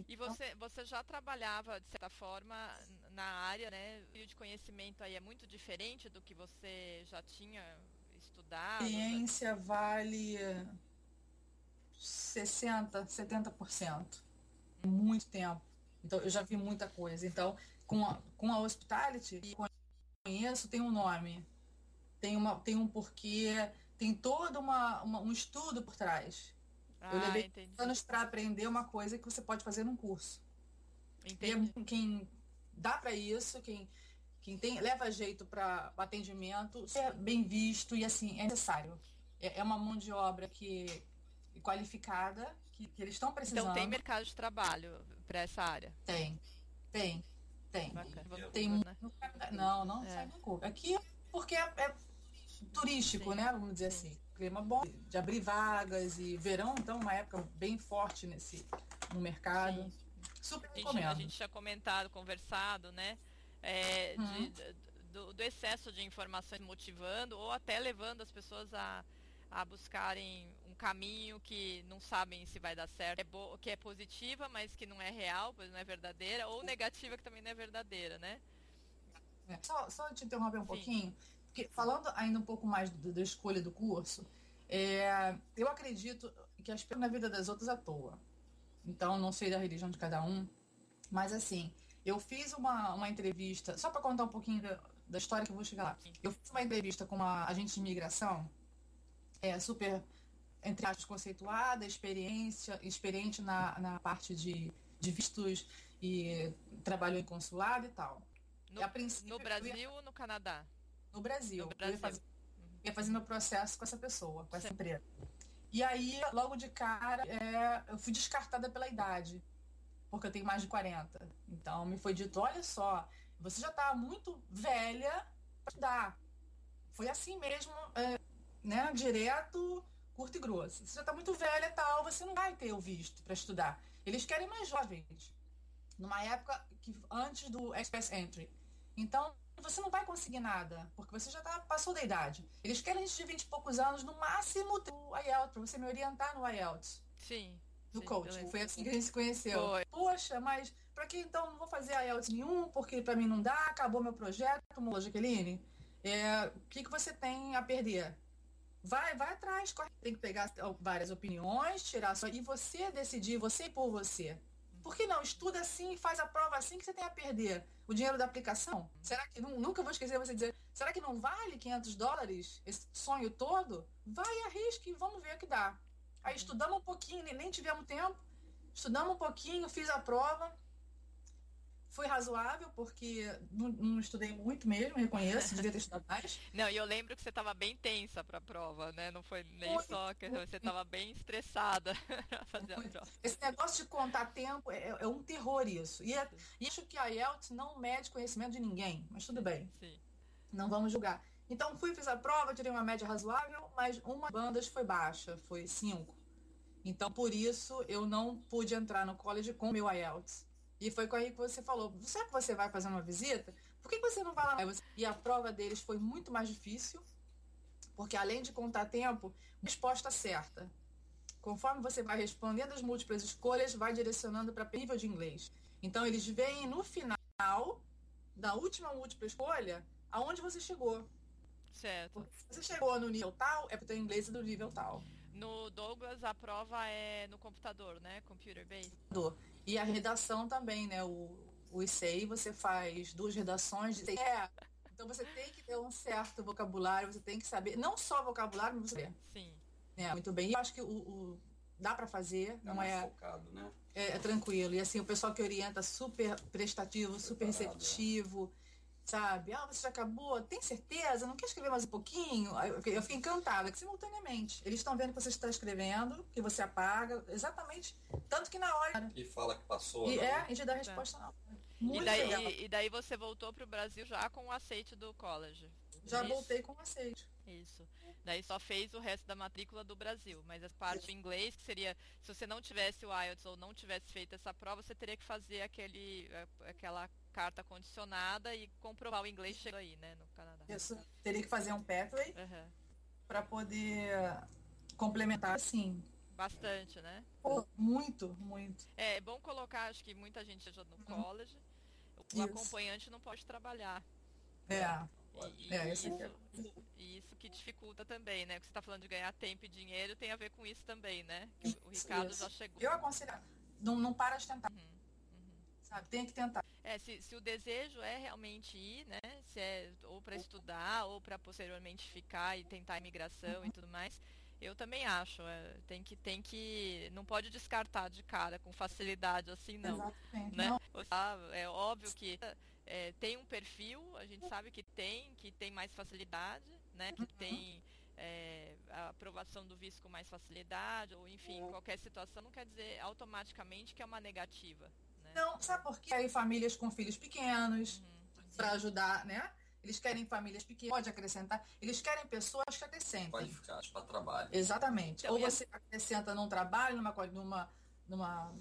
E Então, você, você já trabalhava, de certa forma, na área, né? O nível de conhecimento aí é muito diferente do que você já tinha estudado? experiência vale 60, 70%. Muito tempo. Então, eu já vi muita coisa. Então, com a, com a hospitality, que eu conheço, tem um nome, tem, uma, tem um porquê, tem todo uma, uma- um estudo por trás. eu Ah, levei entendi. Anos para aprender uma coisa que você pode fazer num curso. E Entendi. é quem dá para isso, quem, quem tem, leva jeito para atendimento, é bem visto e assim, é necessário. É, é uma mão de obra que qualificada, que, que eles estão precisando. Então tem mercado de trabalho para essa área. Tem, tem, tem. Bacana. Tem né? muito. Não, não É. sai no cu. Aqui é porque é, é turístico, Sim. né? Vamos dizer Sim. assim. Clima bom de abrir vagas e verão, então, uma época bem forte nesse no mercado. Sim. Super A gente, a gente tinha comentado, conversado, né? é, de- Uhum. do, do excesso de informações motivando ou até levando as pessoas a, a buscarem um caminho que não sabem se vai dar certo, é bo- que é positiva, mas que não é real, pois não é verdadeira, ou negativa que também não é verdadeira, né? É, Só, só te interromper um Sim. pouquinho, porque falando ainda um pouco mais do- da escolha do curso, é, eu acredito que as pessoas na vida das outras à toa. Então, não sei da religião de cada um, mas assim, eu fiz uma, uma entrevista, só para contar um pouquinho da, da história que eu vou chegar lá. Eu fiz uma entrevista com uma agente de imigração, é, super, entre aspas, conceituada, experiência, experiente na, na parte de, de vistos e trabalhou em consulado e tal. No, E no eu ia- Brasil ou no Canadá? no Brasil. No Eu Brasil. ia fazer, ia fazer meu processo com essa pessoa, com essa Certo. empresa. E aí, logo de cara, é, eu fui descartada pela idade, porque eu tenho mais de 40. Então, me foi dito, olha só, Você já está muito velha para estudar. Foi assim mesmo, é, né? Direto, curto e grosso. Você já está muito velha tal, você não vai ter o visto para estudar. Eles querem mais jovens. Numa época que antes do Express Entry. Então, você não vai conseguir nada, porque você já tá, passou da idade. Eles querem gente de 20 e poucos anos, no máximo, o IELTS, para você me orientar no IELTS. Sim. No sim, coach. beleza. Foi assim que a gente se conheceu. Foi. Poxa, mas para que então não vou fazer IELTS nenhum, porque para mim não dá, acabou meu projeto, Mola Jaqueline. É, o que, que você tem a perder? Vai, vai atrás, corre. tem que pegar várias opiniões, tirar só. E você decidir, você e por você. Por que não? Estuda assim, faz a prova assim que você tem a perder. O dinheiro da aplicação? Será que, nunca vou esquecer você dizer, será que não vale 500 dólares esse sonho todo? Vai, arrisque, vamos ver o que dá. Aí estudamos um pouquinho, nem tivemos tempo, estudamos um pouquinho, fiz a prova. Foi razoável, porque não, não estudei muito mesmo, reconheço, devia ter estudado mais. [LAUGHS] Não, e eu lembro que você estava bem tensa para a prova, né? Não foi nem Muito, só que você estava bem estressada [LAUGHS] para fazer a prova. Esse negócio de contar tempo é, é um terror isso. E, é, e acho que a IELTS não mede conhecimento de ninguém, mas tudo bem. Sim. Não vamos julgar. Então fui, fiz a prova, tirei uma média razoável, mas uma bandas foi baixa, foi cinco. Então por isso eu não pude entrar no college com o meu IELTS. E foi com aí que você falou, será que você vai fazer uma visita? Por que você não vai lá? E a prova deles foi muito mais difícil, porque além de contar tempo, resposta certa. Conforme você vai respondendo as múltiplas escolhas, vai direcionando para nível de inglês. Então eles veem no final da última múltipla escolha aonde você chegou. Certo. Porque se você chegou no nível tal, é porque o teu inglês é do nível tal. No Douglas a prova é no computador, né? Computer based. E a redação também, né? O, o ICEI você faz duas redações de é. Então você tem que ter um certo vocabulário, você tem que saber, não só vocabulário, mas você Sim. né? Muito bem. Eu acho que o, o- dá para fazer, Tá não mais é, focado, né? é, é tranquilo. E assim, o pessoal que orienta super prestativo, super Preparado, receptivo, sabe? Ah, você já acabou? Tem certeza? Não quer escrever mais um pouquinho? Eu eu fiquei encantada, que simultaneamente. Eles estão vendo que você está escrevendo, que você apaga, exatamente. Tanto que na hora. E fala que passou, E né? é, e te dá a resposta na hora. Muito E daí, legal. e daí você voltou para o Brasil já com o aceite do college. Já Isso. voltei com aceite. Isso. Daí só fez o resto da matrícula do Brasil. Mas a parte do inglês, que seria, se você não tivesse o IELTS ou não tivesse feito essa prova, você teria que fazer aquele, aquela carta condicionada e comprovar o inglês chegando aí, né, no Canadá. Isso. Teria que fazer um pathway Aham. para poder complementar, assim. Bastante, né? Pô, muito, muito. É, é bom colocar, acho que muita gente seja no college. O Isso. acompanhante não pode trabalhar. É. E, É, isso, é- e isso que dificulta também, né? O que você está falando de ganhar tempo e dinheiro tem a ver com isso também, né? Que o Ricardo Isso. já chegou. Eu aconselho, não, não para de tentar, Uhum, uhum. sabe? Tem que tentar. É, se, se o desejo é realmente ir, né? Se é ou para estudar ou para posteriormente ficar e tentar imigração e tudo mais, eu também acho. é, tem que tem que não pode descartar de cara com facilidade assim não. Exatamente. Né? Não, tá- é óbvio que é, tem um perfil, a gente sabe que tem, que tem mais facilidade, né? Que tem é, a aprovação do visto com mais facilidade, ou enfim, qualquer situação não quer dizer automaticamente que é uma negativa. Né? não, sabe por quê? Querem famílias com filhos pequenos, Uhum. para ajudar, né? Eles querem famílias pequenas, pode acrescentar. Eles querem pessoas que acrescentem. Qualificados para trabalho. Exatamente. Então, Ou você acrescenta num trabalho, numa, numa, numa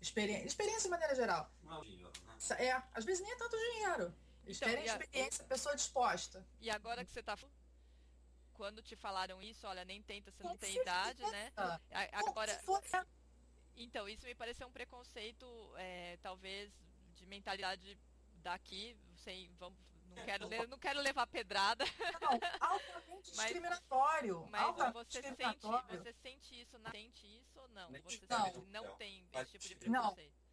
experiência, experiência de maneira geral. É né? É, às vezes nem é tanto dinheiro. Eles Então, querem a- experiência, pessoa disposta. E agora que você está quando te falaram isso, olha, nem tenta, você não tem idade, né? Agora, for- Então, isso me pareceu um preconceito, é, talvez, de mentalidade daqui, sem, vamos, não, quero, le- não quero levar pedrada, Não, altamente [LAUGHS] Mas- discriminatório. mas altamente você sente, discriminatório. você sente isso, na- sente isso ou não? Você não. que não Não. tem Mas- esse tipo de preconceito? Não,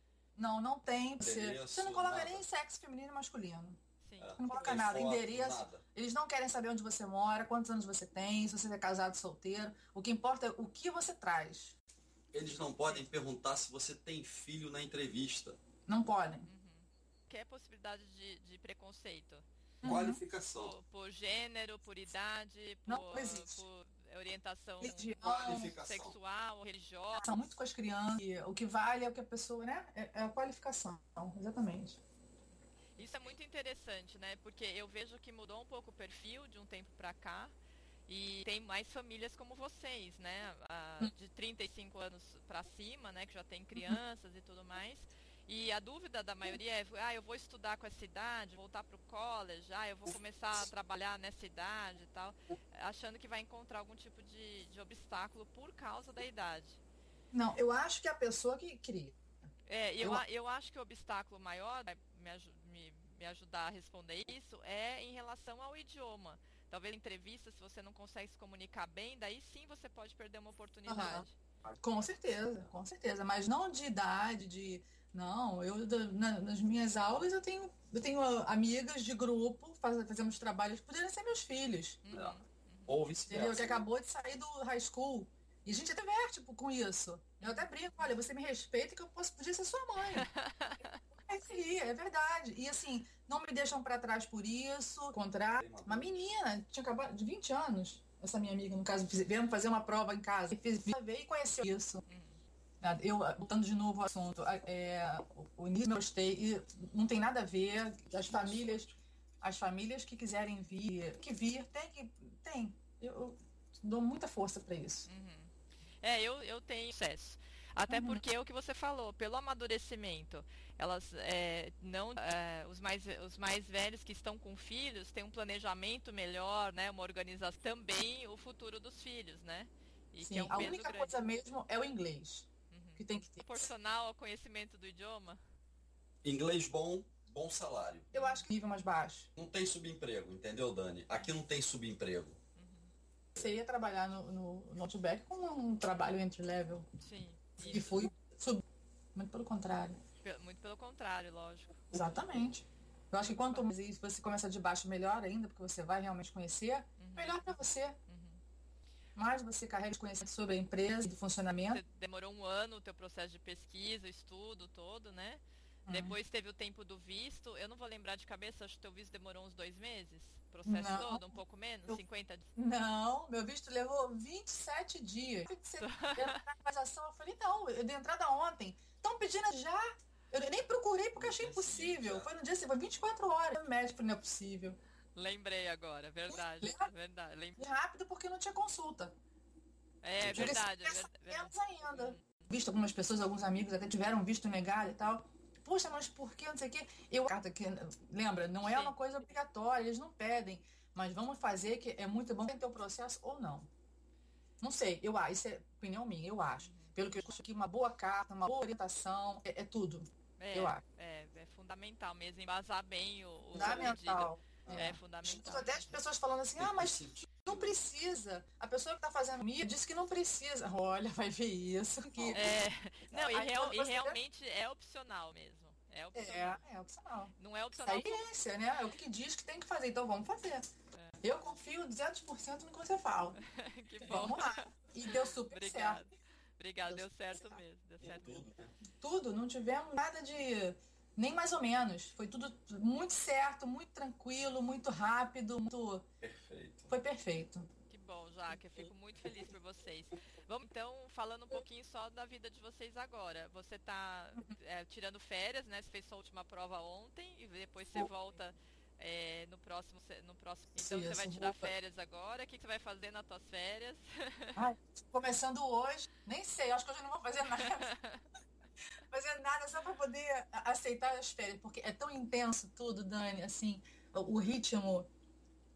não tem. Você, você não coloca nada. nem sexo feminino e masculino. Sim. É. Não coloca nada, foto, endereço. nada. Eles não querem saber onde você mora, quantos anos você tem, se você é casado, solteiro. O que importa é o que você traz. Eles não podem perguntar se você tem filho na entrevista. Não podem. Qualquer possibilidade de, de preconceito? Uhum. Qualificação. Por, por gênero, por idade, Não por, existe. por orientação Religião. Qualificação. sexual, religiosa. São muito com as crianças. O que vale é o que a pessoa, né? É é a qualificação. Exatamente. Isso é muito interessante, né? Porque eu vejo que mudou um pouco o perfil de um tempo para cá. E tem mais famílias como vocês, né? de 35 anos para cima, né? Que já tem crianças e tudo mais. E a dúvida da maioria é, ah, eu vou estudar com essa idade, voltar para o college, ah, eu vou começar a trabalhar nessa idade e tal, achando que vai encontrar algum tipo de, de obstáculo por causa da idade. Não, eu acho que é a pessoa que cria. É, eu, eu, acho que o obstáculo maior, me, me, me ajudar a responder isso, é em relação ao idioma. Talvez em entrevista, se você não consegue se comunicar bem, daí sim você pode perder uma oportunidade. Uhum. Com certeza, com certeza. Mas não de idade, de. Não, eu na, nas minhas aulas eu tenho, eu tenho amigas de grupo, faz, fazemos trabalhos, poderiam ser meus filhos. Uhum. Ou vice-versa. Que acabou de sair do high school. E a gente até diverte tipo, com isso. Eu até brinco, olha, você me respeita que eu posso, podia ser sua mãe. [LAUGHS] É, é verdade. E assim, não me deixam para trás por isso. Contrário, uma menina, tinha acabado de 20 anos, essa minha amiga, no caso, viemos fazer uma prova em casa. Fiz, veio e conheceu isso. Eu, voltando de novo ao assunto, é, o início eu gostei, e não tem nada a ver, as famílias, as famílias que quiserem vir, que vir, tem que, tem. Eu, eu dou muita força para isso. Uhum. É, eu, eu tenho sucesso. Até uhum. porque é o que você falou, pelo amadurecimento, elas é, não é, os mais os mais velhos que estão com filhos têm um planejamento melhor, né, uma organização também o futuro dos filhos, né? E Sim, é um a única grande. coisa mesmo é o inglês. Que tem que ter. Proporcional ao conhecimento do idioma. Inglês bom, bom salário. Eu acho que nível mais baixo. Não tem subemprego, entendeu, Dani? Aqui não tem subemprego. Uhum. Você ia trabalhar no, no, no Outback com um trabalho entry level. Sim. E fui subir. Muito pelo contrário. Muito pelo contrário, lógico. Exatamente. Eu acho que quanto mais você começa de baixo, melhor ainda, porque você vai realmente conhecer, uhum. melhor para você. Mais você carrega de conhecimento sobre a empresa, do funcionamento. Você demorou um ano o teu processo de pesquisa, estudo todo, né? Uhum. Depois teve o tempo do visto. Eu não vou lembrar de cabeça, acho que teu visto demorou uns dois meses. Processo não. todo, um pouco menos? Eu... 50 dias? Não, meu visto levou 27 dias. [LAUGHS] Eu falei, não, eu dei entrada ontem. Estão pedindo já? Eu nem procurei porque achei impossível. Foi no dia seguinte, foi 24 horas. O médico não é possível. Lembrei agora, verdade. Lembra? verdade. Lembrei. Rápido porque não tinha consulta. É, verdade. É verdade. Menos ainda. Hum. Visto algumas pessoas, alguns amigos até tiveram visto negado e tal poxa, mas por que, não sei o quê. Eu, que, lembra, não é Sim. uma coisa obrigatória, eles não pedem, mas vamos fazer que é muito bom ter o processo ou não. Não sei, eu acho, isso é opinião minha, eu acho. Pelo que eu acho que uma boa carta, uma boa orientação, é, é tudo. É, eu acho. É, é fundamental mesmo, embasar bem o, o Fundamental. É, é fundamental. Até as pessoas falando assim, ah, mas não precisa. A pessoa que está fazendo mídia disse que não precisa. [LAUGHS] Olha, vai ver isso. Que... É, [LAUGHS] não, e, real, e realmente é opcional mesmo. É opcional. É, é opcional. Não é opcional. Ciência, né? É o que diz que tem que fazer, então vamos fazer. É. Eu confio 200% no que você fala. [LAUGHS] que bom. Vamos lá. E deu super Obrigada. certo. Obrigada, deu, deu certo, certo, mesmo. Deu certo tudo, mesmo. Tudo, não tivemos nada de nem mais ou menos. Foi tudo muito certo, muito tranquilo, muito rápido, muito. Perfeito. Foi perfeito. Que bom, Jaque. Eu fico muito feliz por vocês. Vamos então falando um pouquinho só da vida de vocês agora. Você está é, tirando férias, né? Você fez sua última prova ontem e depois você volta. É, no próximo no próximo então Sim, você vai tirar férias agora o que, que você vai fazer nas tuas férias Ai, começando hoje nem sei acho que hoje não vou fazer [LAUGHS] nada fazer nada só para poder aceitar as férias, porque é tão intenso tudo, Dani, assim, o, ritmo,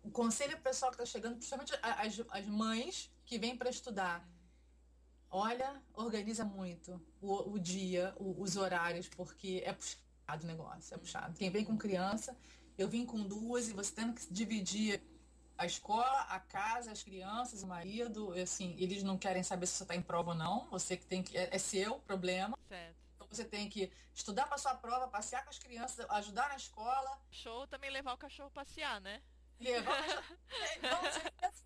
o conselho pessoal que está chegando, principalmente as, as mães que vêm para estudar. Olha, organiza muito o, o dia, o, os horários, porque é puxado o negócio, é puxado. Quem vem com criança, eu vim com duas e você tendo que dividir a escola, a casa, as crianças, o marido, assim, eles não querem saber se você está em prova ou não. Você que tem que. É, é seu problema. Certo. Você tem que estudar para sua prova, passear com as crianças, ajudar na escola. Show também levar o cachorro passear, né? Levar o [LAUGHS] cachorro.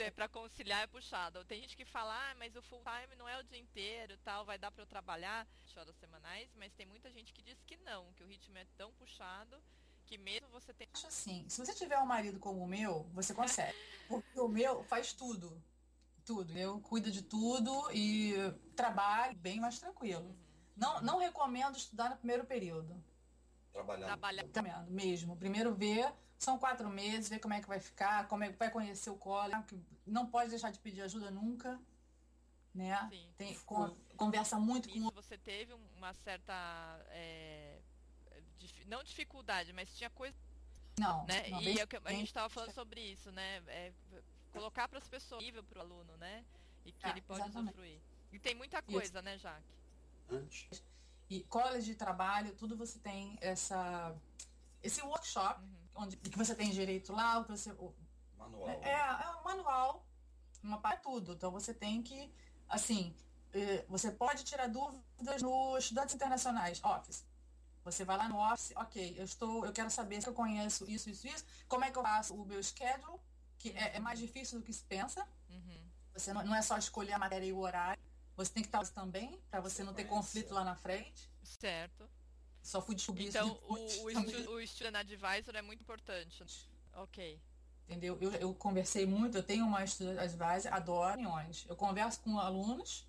é, para conciliar é puxado. Tem gente que fala, ah, mas o full time não é o dia inteiro, tal, vai dar para eu trabalhar horas semanais, mas tem muita gente que diz que não, que o ritmo é tão puxado que mesmo você tem. Acho assim, se você tiver um marido como o meu, você consegue. [LAUGHS] Porque o meu faz tudo. Tudo. Eu cuido de tudo e trabalho bem mais tranquilo. Uhum. Não, não recomendo estudar no primeiro período. Trabalhar. Trabalhar. Trabalhando mesmo. Primeiro ver, são quatro meses, ver como é que vai ficar, como é que vai conhecer o que não pode deixar de pedir ajuda nunca, né? Sim. Tem, con- conversa muito com Isso você teve um- uma certa. é, dif- não dificuldade, mas tinha coisa. não, Né? não, e bem- é o que a gente estava falando sobre isso, né? É, colocar para as pessoas nível para o aluno, né? E que É, ele pode exatamente. usufruir. E tem muita coisa, né, Jaque? Antes. E college de trabalho, tudo você tem essa esse workshop Uhum. onde que você tem direito lá, o que você o- Manual. é, é um manual, uma para tudo. Então você tem que assim, eh, você pode tirar dúvidas nos estudantes internacionais, Office. Você vai lá no Office, ok, eu estou, eu quero saber se eu conheço isso, isso, isso, como é que eu faço o meu schedule, que é, é mais difícil do que se pensa. Uhum. Você não, não é só escolher a matéria e o horário. Você tem que estar também, para você não ter conflito lá na frente. Certo. Só fui descobrir Então, isso depois. o, [LAUGHS] o, estu, o Student Advisor é muito importante. Ok. Entendeu? Eu, eu conversei muito, eu tenho uma student advisor, adoro reuniões. Eu converso com alunos.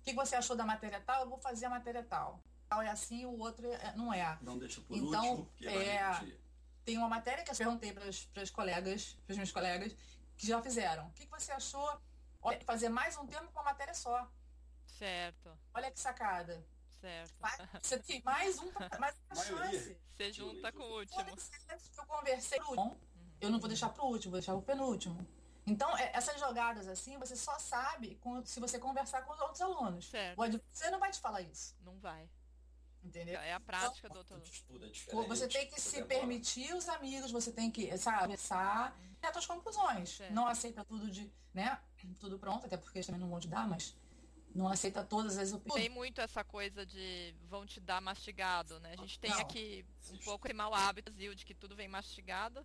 O que você achou da matéria tal? Eu vou fazer a matéria tal. Tal é assim, o outro é- não é. Não deixa por Então, último, porque vai é, repetir. Tem uma matéria que eu perguntei para os colegas, para os meus colegas, que já fizeram. O que você achou? Olha, fazer mais um tempo com uma matéria só. Certo. Olha que sacada. Certo. Vai- Você tem mais um, [LAUGHS] mais uma chance. Você junta com o último. Eu conversei pro último. Eu não vou deixar pro último, vou deixar pro penúltimo. Então, é- essas jogadas assim, você só sabe se você conversar com os outros alunos. Certo. O advisor não vai te falar isso, Não vai. entendeu? É a prática do outro aluno. é. Você tem que você se demora. permitir os amigos, você tem que, sabe, conversar e ter as conclusões. Certo. Não aceita tudo de, né, tudo pronto, até porque eles também não vão te dar, mas não aceita todas as Tem opiniões. muito essa coisa de vão te dar mastigado, né? A gente tem Não. aqui um pouco esse mau hábito de que tudo vem mastigado.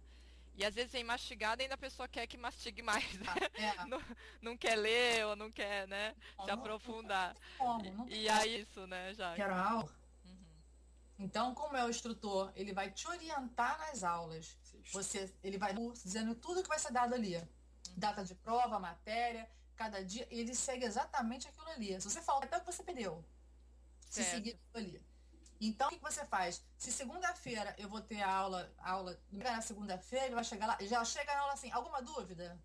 E às vezes vem mastigado e ainda a pessoa quer que mastigue mais. É, [LAUGHS] não, não quer ler ou não quer, né? Não, Se não- aprofundar. como? Não tem E aí isso, né, já. quero aula. Uhum. Então, como é o instrutor, ele vai te orientar nas aulas. Você Você, ele vai dizendo tudo que vai ser dado ali. Data de prova, matéria, cada dia, ele segue exatamente aquilo ali. Se você falta, até o que você perdeu. Se Certo. seguir aquilo ali. Então, o que você faz? Se segunda-feira eu vou ter a aula, aula na segunda-feira, ele vai chegar lá, já chega na aula assim, alguma dúvida?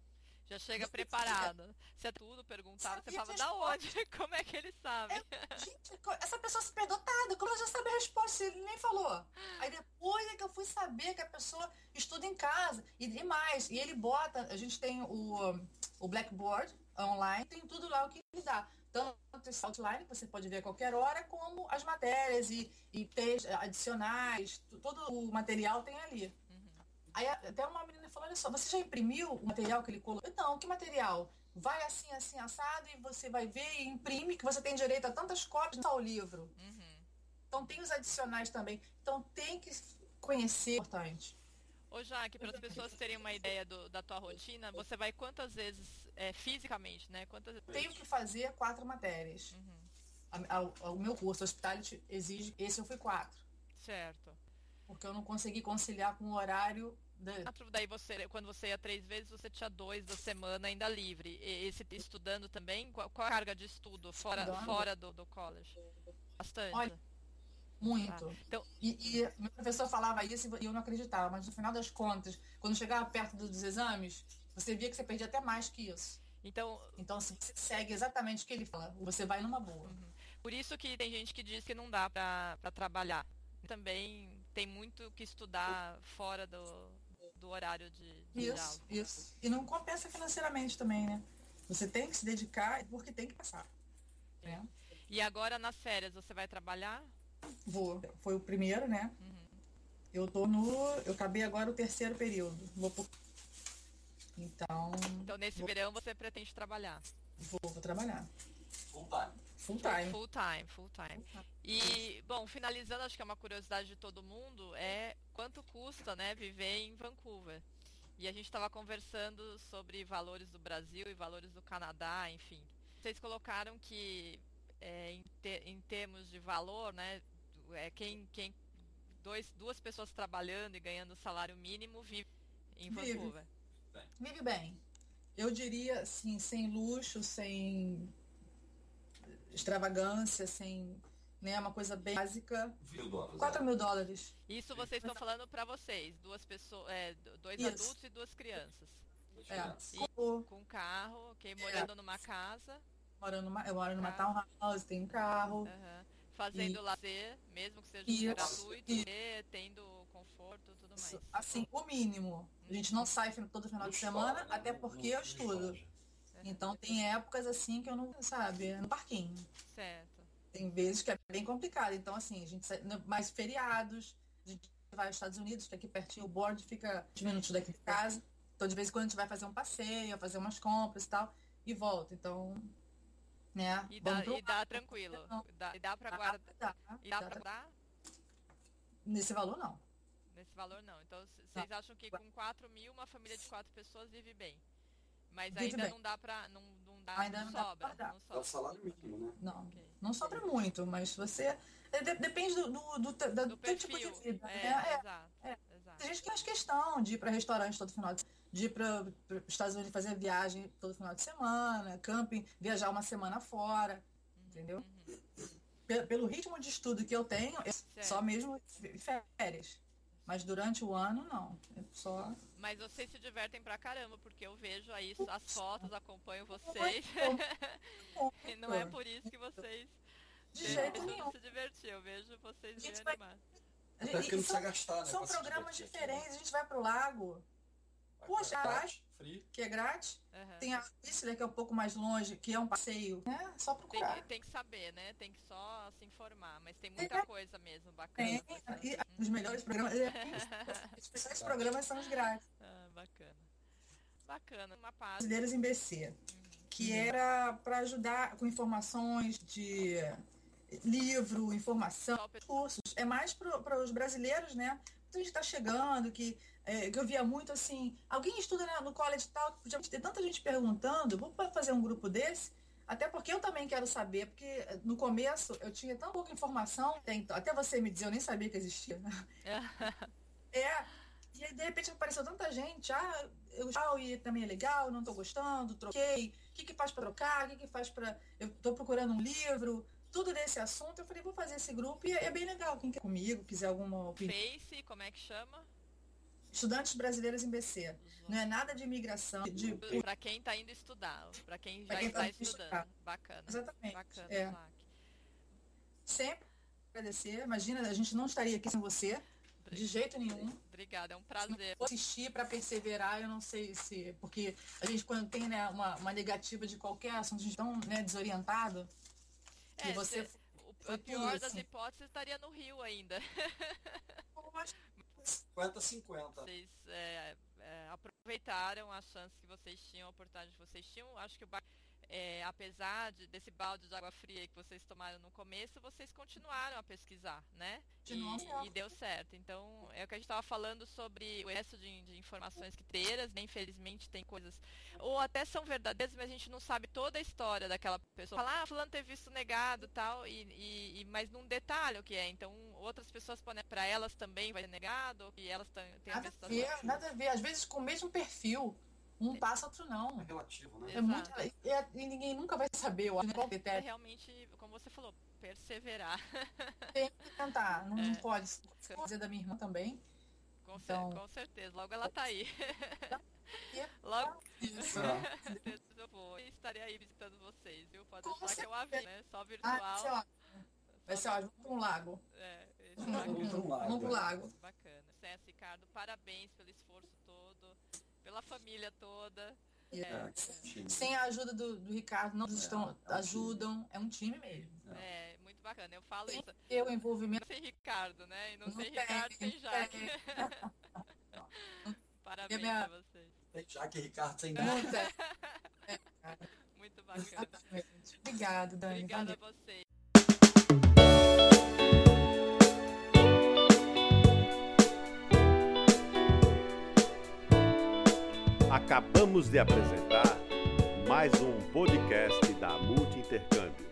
Já chega Você preparado. Se é tudo perguntado, você fala, a da onde? [LAUGHS] Como é que ele sabe? Gente, co- essa pessoa se perdotada, como ela já sabe a resposta se ele nem falou? Aí depois é que eu fui saber que a pessoa estuda em casa. E, e mais, e ele bota, a gente tem o, o Blackboard online, tem tudo lá o que ele dá. Tanto esse outline, que você pode ver a qualquer hora, como as matérias e, e textos adicionais, todo o material tem ali. Aí até uma menina falou, olha só, você já imprimiu o material que ele colocou? Eu, Não, que material? Vai assim, assim, assado, e você vai ver e imprime, que você tem direito a tantas cópias, não só o livro. Uhum. Então tem os adicionais também. Então tem que conhecer, importante. Ô Jaque, para as pessoas terem uma ideia do- da tua rotina, você vai quantas vezes é, fisicamente, né? Quantas Tenho que fazer quatro matérias. Uhum. A- a- o meu curso, Hospitality, exige, esse eu fui quatro. Certo. Porque eu não consegui conciliar com o horário da, Quatro, Daí você, quando você ia três vezes, você tinha dois da semana ainda livre. E esse estudando também, qual, qual a carga de estudo fora, Estudando? fora do, do college? Bastante. Olha, muito. Tá. Então, E, e meu professor falava isso e eu não acreditava, mas no final das contas, quando chegava perto dos exames, você via que você perdia até mais que isso. então, Então, se você segue exatamente o que ele fala, você vai numa boa. por isso que tem gente que diz que não dá para trabalhar. Também tem muito que estudar fora do, do horário de, de aula. Isso, isso. E não compensa financeiramente também, né? Você tem que se dedicar porque tem que passar. Né? E agora nas férias você vai trabalhar? Vou. Foi o primeiro, né? Eu tô no. Eu acabei agora o terceiro período. Vou por... Então, Então nesse Vou- verão você pretende trabalhar? vou, vou trabalhar. Full time. Full time. Full time, full time. E, bom, finalizando, acho que é uma curiosidade de todo mundo, é quanto custa, né, viver em Vancouver. E a gente estava conversando sobre valores do Brasil e valores do Canadá, enfim. Vocês colocaram que é, em, te- em termos de valor, né, é, quem, quem dois, duas pessoas trabalhando e ganhando salário mínimo vive em Vive. Vancouver. Vive bem. Eu diria assim, sem luxo, sem extravagância, sem né? Uma coisa bem básica. Mil dólares. 4 é. mil dólares. Isso vocês estão falando para vocês, duas pessoas, é, dois Isso. adultos e duas crianças. É. filhotes. Com- Com carro, ok, morando numa casa, morando numa, eu moro numa Tá. townhouse, tenho um carro. aham, fazendo E- lazer, mesmo que seja Isso. gratuito, E- e tendo conforto e tudo mais. Assim, o mínimo. A gente não sai todo final de semana, até porque eu estudo. Então tem épocas assim que eu não, sabe, no parquinho. Certo. Tem vezes que é bem complicado. Então, assim, a gente sai, né, mais feriados, a gente vai aos Estados Unidos, que aqui pertinho o board fica 20 minutos daqui de casa. Então, de vez em quando a gente vai fazer um passeio, fazer umas compras e tal, e volta. Então, né? E dá, e dá tranquilo. Dá, e dá pra Dá, guardar. dá, E dá dá pra guardar? Nesse valor, não. Nesse valor não. Então c- vocês acham que com 4 mil uma família de quatro pessoas vive bem. Mas Vive ainda bem. não dá pra. Não, não dá, Ainda não dá sobra. guardar. Não É o sobra. salário mínimo, né? Não. Ok. Não sobra muito, mas se você. é, de- depende do, do, do, Do do teu tipo de vida. É, né? É, exato. é. Tem gente que faz questão de ir para restaurante todo final de de ir para os Estados Unidos fazer viagem todo final de semana, camping, viajar uma semana fora, entendeu? Uhum. Pe- Pelo ritmo de estudo que eu tenho, é só mesmo férias. Mas durante o ano, não. É só. Mas vocês se divertem pra caramba, porque eu vejo aí as fotos, acompanho vocês. [LAUGHS] e não é por isso que vocês De jeito deixam nenhum. se divertir. Eu vejo vocês bem animados. Até porque não são precisa gastar, né? são programas aqui, né? diferentes. A gente vai pro lago, Vai Poxa. Tati, Free. que é grátis. Aham. Tem a Whistler, que é um pouco mais longe, que é um passeio. É só Tem, procurar. tem que saber, né? Tem que só se informar. Mas tem muita É. coisa mesmo bacana. Tem, e os melhores programas. é, [LAUGHS] Os melhores programas são os grátis. Ah, bacana. Bacana. Uma parte. Brasileiros em BC, que era para ajudar com informações de livro, informação, cursos. É mais para os brasileiros, né? Muita gente está chegando, que, é, que eu via muito assim, alguém estuda né, no college e tal, já tem tanta gente perguntando, vou fazer um grupo desse? Até porque eu também quero saber, porque no começo eu tinha tão pouca informação, até- até você me dizer, eu nem sabia que existia. [LAUGHS] É, e aí de repente apareceu tanta gente, ah, eu ah, e também é legal, não tô gostando, troquei, o que que faz para trocar, o que que faz para eu tô procurando um livro, tudo desse assunto, eu falei, vou fazer esse grupo e é bem legal, quem quer comigo, quiser alguma opinião. Face, como é que chama? Estudantes brasileiros em BC, não é nada de imigração, de Pra quem tá indo estudar. Pra quem já Pra quem está tá estudando. estudar. Bacana. exatamente. Bacana, É. Sempre agradecer, imagina, a gente não estaria aqui sem você, de jeito nenhum. Obrigada, é um prazer. Assistir para perseverar, eu não sei se. Porque a gente, quando tem né, uma, uma negativa de qualquer assunto, a gente tão né, desorientado. É, e você. cê- o- a pior das hipóteses estaria no Rio ainda. 50-50. Vocês é, é, aproveitaram a chance que vocês tinham, a oportunidade que vocês tinham. Acho que o é, apesar de, desse balde de água fria que vocês tomaram no começo, vocês continuaram a pesquisar, né? Continuamos E, e deu certo. Então, é o que a gente estava falando sobre o resto de, de informações que teiras, né? Infelizmente tem coisas, ou até são verdadeiras, mas a gente não sabe toda a história daquela pessoa. Falar, ah, fulano ter visto negado tal, e, e, e- mas não detalha o que é. Então, outras pessoas podem, para elas também vai ser negado, e elas têm Nada a ver, nada a ver. Às vezes com o mesmo perfil, um passa, outro não. É relativo, né? É muito. E, é- e ninguém nunca vai saber, eu acho, né, É critério. realmente, como você falou, perseverar. Tem que tentar. Não, não É. pode. Fazer da minha irmã também. Com, cer- Então- com certeza. Logo ela tá aí. [LAUGHS] Logo Isso. [LAUGHS] É. com eu vou. E estarei aí visitando vocês, viu? Pode Com deixar que eu aviso, né? Só Ah, vai virtual. ser ótimo. Vai ser ótimo. Vamos para um lago. É, Vamos pra um lago. Vamos pro lago. bacana. César, Ricardo, parabéns pelo esforço pela família toda. É, É, time. Sem a ajuda do, do Ricardo, não estão, é um time. ajudam. É um time mesmo. é, muito bacana. Eu falo Sem isso. o envolvimento. Sem Ricardo, né? E não, Não sem tem, Ricardo, tem não Jaque. [LAUGHS] Parabéns minha- pra vocês. Tem Jaque e Ricardo sem nada. [LAUGHS] É, Muito bacana. Obrigado, Dani. Obrigada Valeu. a vocês. Acabamos de apresentar mais um podcast da Multi Intercâmbio.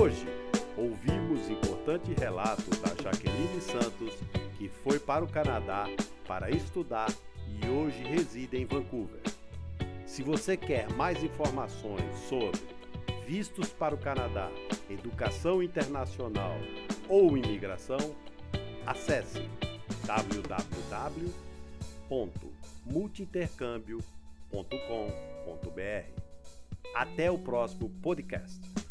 Hoje ouvimos importante relato da Jaqueline Santos, que foi para o Canadá para estudar e hoje reside em Vancouver. Se você quer mais informações sobre vistos para o Canadá, educação internacional ou imigração, acesse www.multiintercâmbio.com.br. Até o próximo podcast.